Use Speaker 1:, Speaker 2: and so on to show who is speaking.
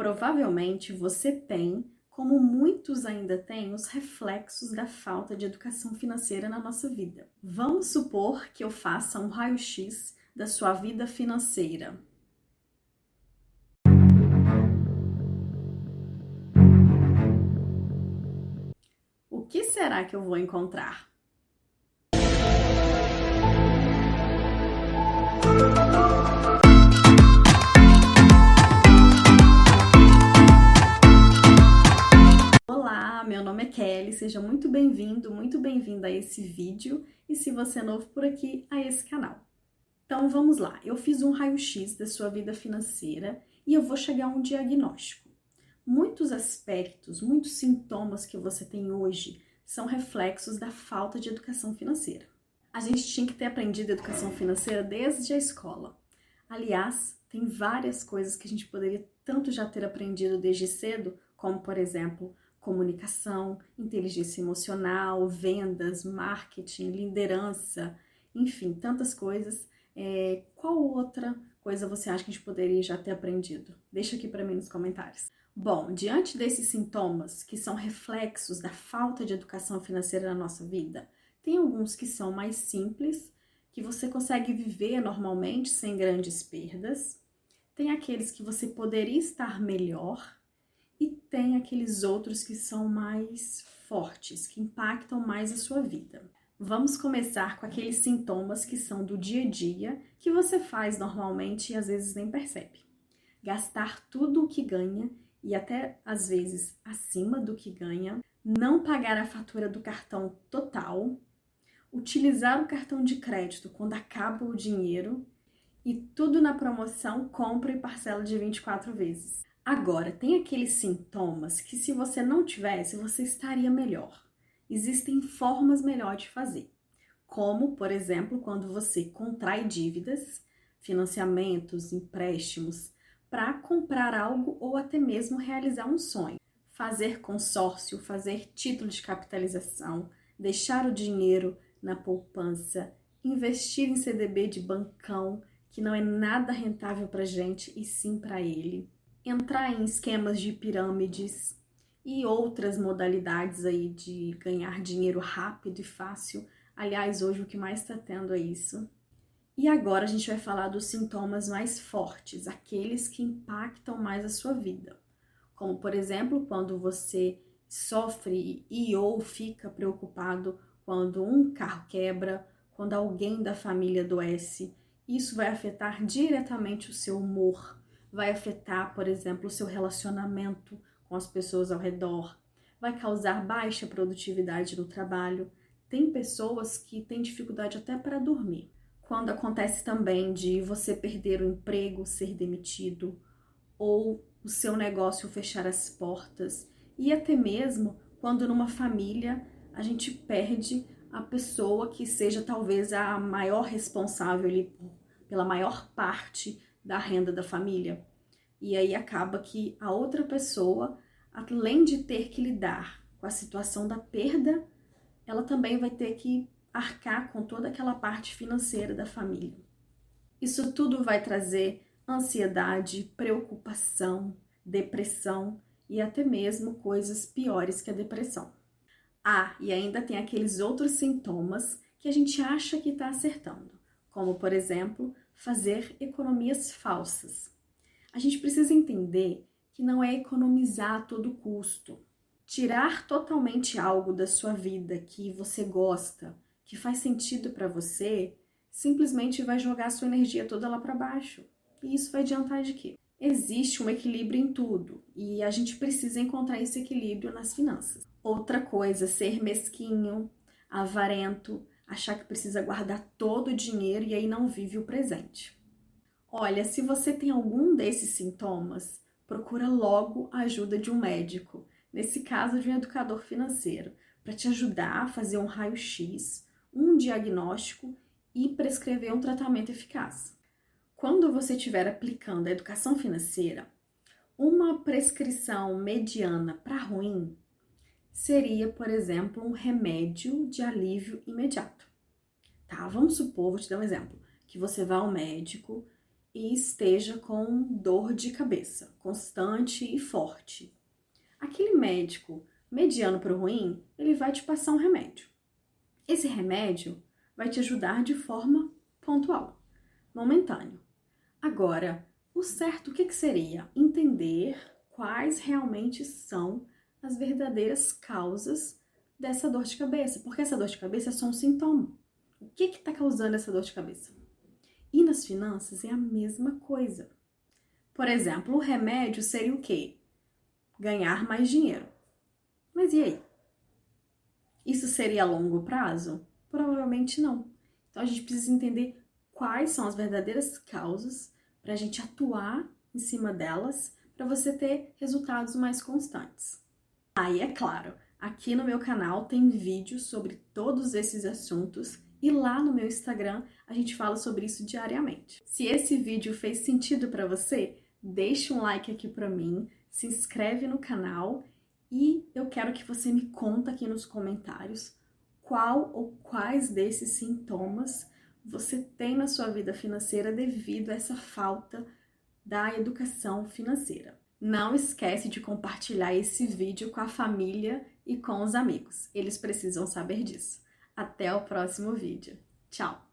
Speaker 1: Provavelmente você tem, como muitos ainda têm, os reflexos da falta de educação financeira na nossa vida. Vamos supor que eu faça um raio-x da sua vida financeira. O que será que eu vou encontrar? Olá, seja muito bem-vindo, muito bem-vinda a esse vídeo e se você é novo por aqui, a esse canal. Então vamos lá, eu fiz um raio-x da sua vida financeira e eu vou chegar a um diagnóstico. Muitos aspectos, muitos sintomas que você tem hoje são reflexos da falta de educação financeira. A gente tinha que ter aprendido educação financeira desde a escola. Aliás, tem várias coisas que a gente poderia tanto já ter aprendido desde cedo, como por exemplo, comunicação, inteligência emocional, vendas, marketing, liderança, enfim, tantas coisas. É, qual outra coisa você acha que a gente poderia já ter aprendido? Deixa aqui para mim nos comentários. Bom, diante desses sintomas que são reflexos da falta de educação financeira na nossa vida, tem alguns que são mais simples, que você consegue viver normalmente sem grandes perdas. Tem aqueles que você poderia estar melhor e tem aqueles outros que são mais fortes, que impactam mais a sua vida. Vamos começar com aqueles sintomas que são do dia a dia, que você faz normalmente e às vezes nem percebe. Gastar tudo o que ganha e até às vezes acima do que ganha, não pagar a fatura do cartão total, utilizar o cartão de crédito quando acaba o dinheiro e tudo na promoção compra e parcela de 24 vezes. Agora, tem aqueles sintomas que se você não tivesse, você estaria melhor. Existem formas melhor de fazer, como, por exemplo, quando você contrai dívidas, financiamentos, empréstimos, para comprar algo ou até mesmo realizar um sonho. Fazer consórcio, fazer título de capitalização, deixar o dinheiro na poupança, investir em CDB de bancão, que não é nada rentável para gente e sim para ele entrar em esquemas de pirâmides e outras modalidades aí de ganhar dinheiro rápido e fácil. Aliás, hoje o que mais está tendo é isso. E agora a gente vai falar dos sintomas mais fortes, aqueles que impactam mais a sua vida. Como, por exemplo, quando você sofre e ou fica preocupado quando um carro quebra, quando alguém da família adoece. Isso vai afetar diretamente o seu humor, vai afetar, por exemplo, o seu relacionamento com as pessoas ao redor, vai causar baixa produtividade no trabalho. Tem pessoas que têm dificuldade até para dormir. Quando acontece também de você perder o emprego, ser demitido, ou o seu negócio fechar as portas, e até mesmo quando numa família a gente perde a pessoa que seja talvez a maior responsável ali pela maior parte da renda da família. E aí acaba que a outra pessoa, além de ter que lidar com a situação da perda, ela também vai ter que arcar com toda aquela parte financeira da família. Isso tudo vai trazer ansiedade, preocupação, depressão e até mesmo coisas piores que a depressão. Ah, e ainda tem aqueles outros sintomas que a gente acha que está acertando, como por exemplo, fazer economias falsas. A gente precisa entender que não é economizar a todo custo. Tirar totalmente algo da sua vida que você gosta, que faz sentido para você, simplesmente vai jogar a sua energia toda lá para baixo. E isso vai adiantar de quê? Existe um equilíbrio em tudo e a gente precisa encontrar esse equilíbrio nas finanças. Outra coisa, ser mesquinho, avarento, achar que precisa guardar todo o dinheiro e aí não vive o presente. Olha, se você tem algum desses sintomas, procura logo a ajuda de um médico, nesse caso de um educador financeiro, para te ajudar a fazer um raio-x, um diagnóstico e prescrever um tratamento eficaz. Quando você estiver aplicando a educação financeira, uma prescrição mediana para ruim seria, por exemplo, um remédio de alívio imediato. Tá? Vamos supor, vou te dar um exemplo, que você vai ao médico e esteja com dor de cabeça constante e forte. Aquele médico mediano para o ruim, ele vai te passar um remédio. Esse remédio vai te ajudar de forma pontual, momentâneo. Agora, o certo o que, que seria? Entender quais realmente são as verdadeiras causas dessa dor de cabeça, porque essa dor de cabeça é só um sintoma. O que está causando essa dor de cabeça? E nas finanças é a mesma coisa. Por exemplo, o remédio seria o quê? Ganhar mais dinheiro. Mas e aí? Isso seria a longo prazo? Provavelmente não. Então a gente precisa entender quais são as verdadeiras causas para a gente atuar em cima delas para você ter resultados mais constantes. Aí, é claro, aqui no meu canal tem vídeos sobre todos esses assuntos e lá no meu Instagram a gente fala sobre isso diariamente. Se esse vídeo fez sentido para você, deixe um like aqui para mim, se inscreve no canal e eu quero que você me conta aqui nos comentários qual ou quais desses sintomas você tem na sua vida financeira devido a essa falta da educação financeira. Não esquece de compartilhar esse vídeo com a família e com os amigos. Eles precisam saber disso. Até o próximo vídeo. Tchau!